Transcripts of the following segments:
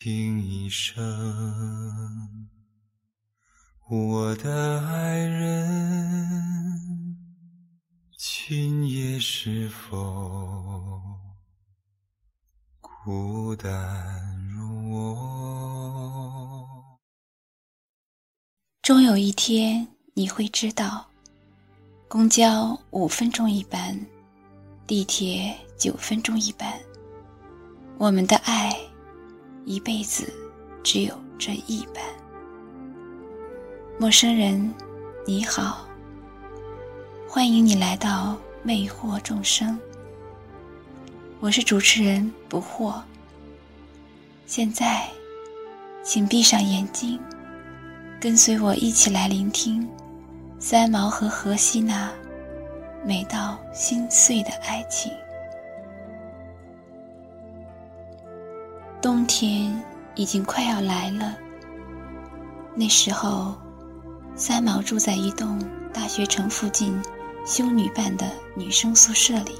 听一声，我的爱人，今夜是否孤单如我？终有一天，你会知道，公交五分钟一班，地铁九分钟一班，我们的爱。一辈子只有这一班。陌生人，你好，欢迎你来到魅惑众生。我是主持人不惑。现在，请闭上眼睛，跟随我一起来聆听三毛和荷西那美到心碎的爱情。冬天已经快要来了。那时候，三毛住在一栋大学城附近修女办的女生宿舍里。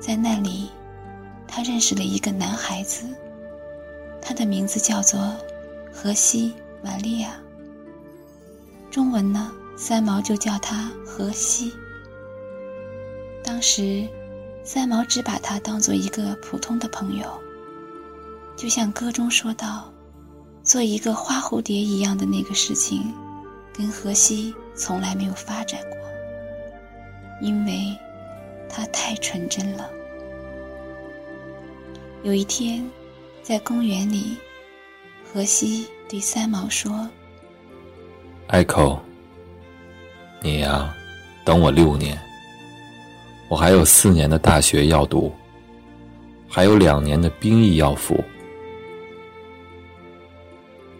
在那里，他认识了一个男孩子，他的名字叫做荷西玛利亚。中文呢，三毛就叫他荷西。当时，三毛只把他当做一个普通的朋友。就像歌中说到，做一个花蝴蝶一样的那个事情，跟荷西从来没有发展过，因为他太纯真了。有一天，在公园里，荷西对三毛说：“：“Echo，，你呀，等我六年，我还有四年的大学要读，还有两年的兵役要服。”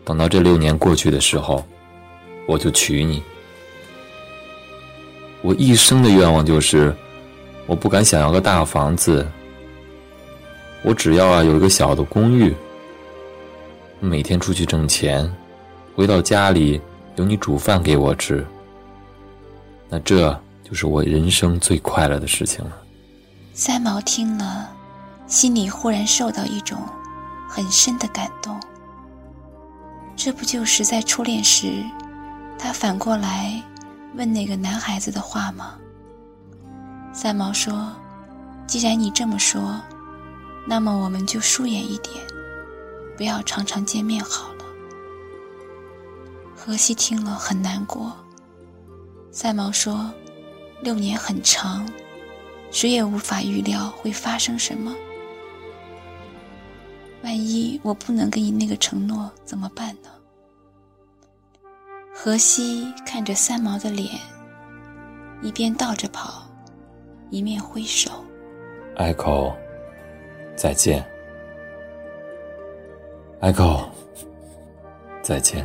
等到这六年过去的时候，我就娶你。我一生的愿望就是，我不敢想要个大房子，我只要啊有一个小的公寓。每天出去挣钱，回到家里有你煮饭给我吃，那这就是我人生最快乐的事情了。三毛听了，心里忽然受到一种很深的感动。这不就是在初恋时，他反过来问那个男孩子的话吗？三毛说：“既然你这么说，那么我们就疏远一点，不要常常见面好了。”荷西听了很难过。三毛说：“六年很长，谁也无法预料会发生什么。”万一我不能给你那个承诺怎么办呢？荷西看着三毛的脸，一边倒着跑，一面挥手：“艾蔻，再见。艾蔻，再见。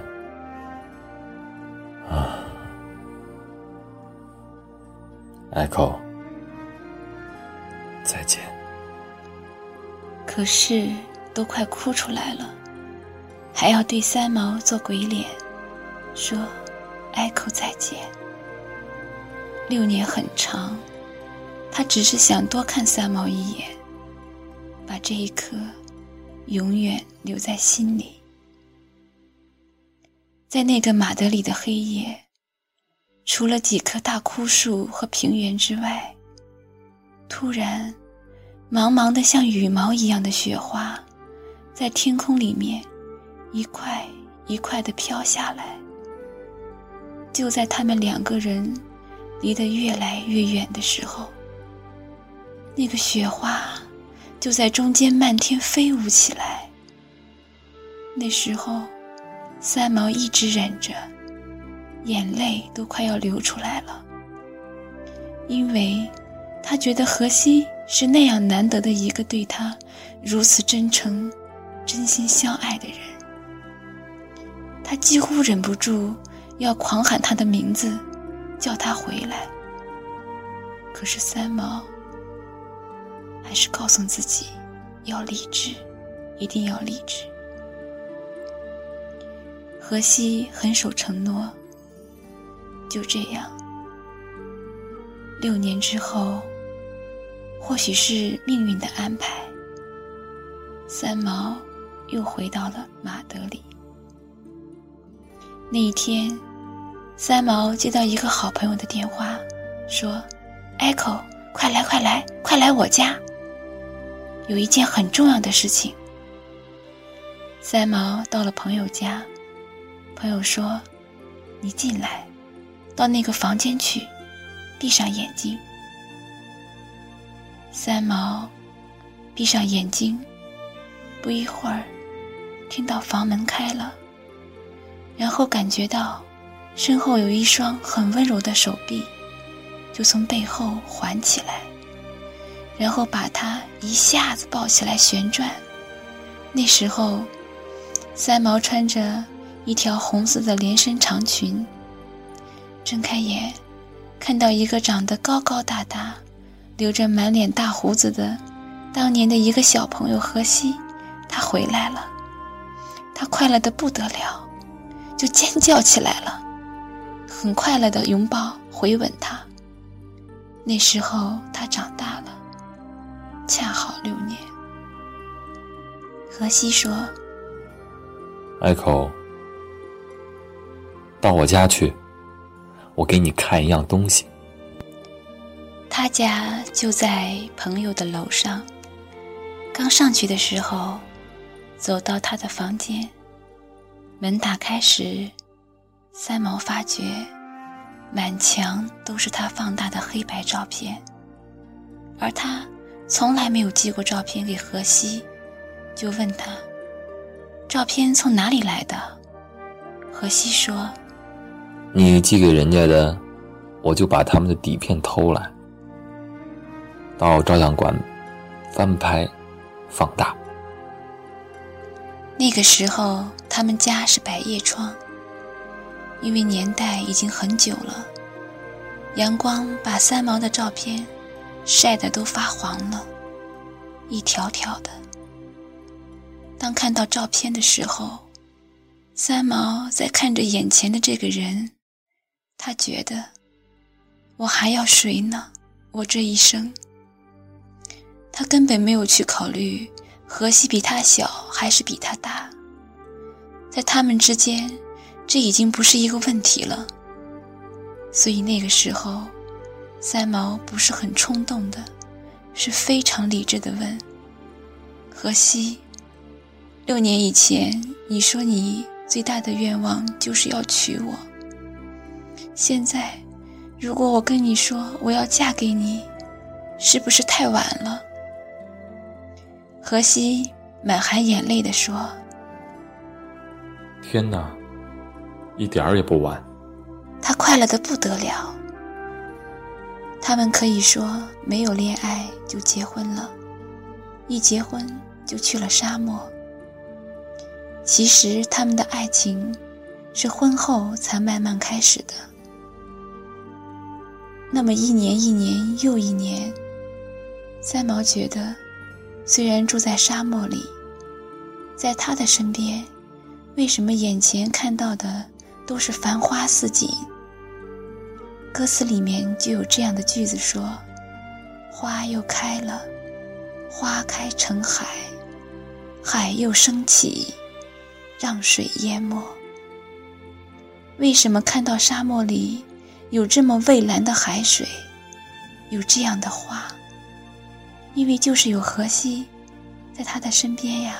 啊，艾蔻，再见。”可是。都快哭出来了，还要对三毛做鬼脸，说：“艾蔻再见。”六年很长，他只是想多看三毛一眼，把这一刻永远留在心里。在那个马德里的黑夜，除了几棵大枯树和平原之外，突然，茫茫的像羽毛一样的雪花。在天空里面，一块一块的飘下来。就在他们两个人离得越来越远的时候，那个雪花就在中间漫天飞舞起来。那时候，三毛一直忍着，眼泪都快要流出来了，因为他觉得荷西是那样难得的一个对他如此真诚。真心相爱的人，他几乎忍不住要狂喊他的名字，叫他回来。可是三毛还是告诉自己要理智，一定要理智。荷西很守承诺，就这样，六年之后，或许是命运的安排，三毛。又回到了马德里。那一天，三毛接到一个好朋友的电话，说：“Echo，快来快来快来我家，有一件很重要的事情。”三毛到了朋友家，朋友说：“你进来，到那个房间去，闭上眼睛。”三毛闭上眼睛，不一会儿，听到房门开了，然后感觉到身后有一双很温柔的手臂，就从背后环起来，然后把他一下子抱起来旋转。那时候，三毛穿着一条红色的连身长裙，睁开眼，看到一个长得高高大大。留着满脸大胡子的，当年的一个小朋友荷西，他回来了，他快乐的不得了，就尖叫起来了，很快乐的拥抱回吻他。那时候他长大了，恰好六年。荷西说：“艾蔻，到我家去，我给你看一样东西。”他家就在朋友的楼上。刚上去的时候，走到他的房间，门打开时，三毛发觉满墙都是他放大的黑白照片，而他从来没有寄过照片给荷西，就问他：“照片从哪里来的？”荷西说：“你寄给人家的，我就把他们的底片偷来。”到照相馆翻拍、放大。那个时候，他们家是百叶窗，因为年代已经很久了，阳光把三毛的照片晒得都发黄了，一条条的。当看到照片的时候，三毛在看着眼前的这个人，他觉得我还要谁呢？我这一生。他根本没有去考虑荷西比他小还是比他大，在他们之间，这已经不是一个问题了。所以那个时候，三毛不是很冲动的，是非常理智的问：“荷西，六年以前你说你最大的愿望就是要娶我，现在，如果我跟你说我要嫁给你，是不是太晚了？”荷西满含眼泪地说：“天哪，一点儿也不晚。”他快乐的不得了。他们可以说没有恋爱就结婚了，一结婚就去了沙漠。其实他们的爱情是婚后才慢慢开始的。那么一年一年又一年，三毛觉得。虽然住在沙漠里，在他的身边，为什么眼前看到的都是繁花似锦？歌词里面就有这样的句子说：“花又开了，花开成海，海又升起，让水淹没。”为什么看到沙漠里有这么蔚蓝的海水，有这样的花？因为就是有荷西，在他的身边呀。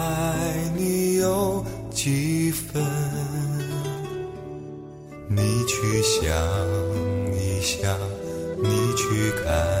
你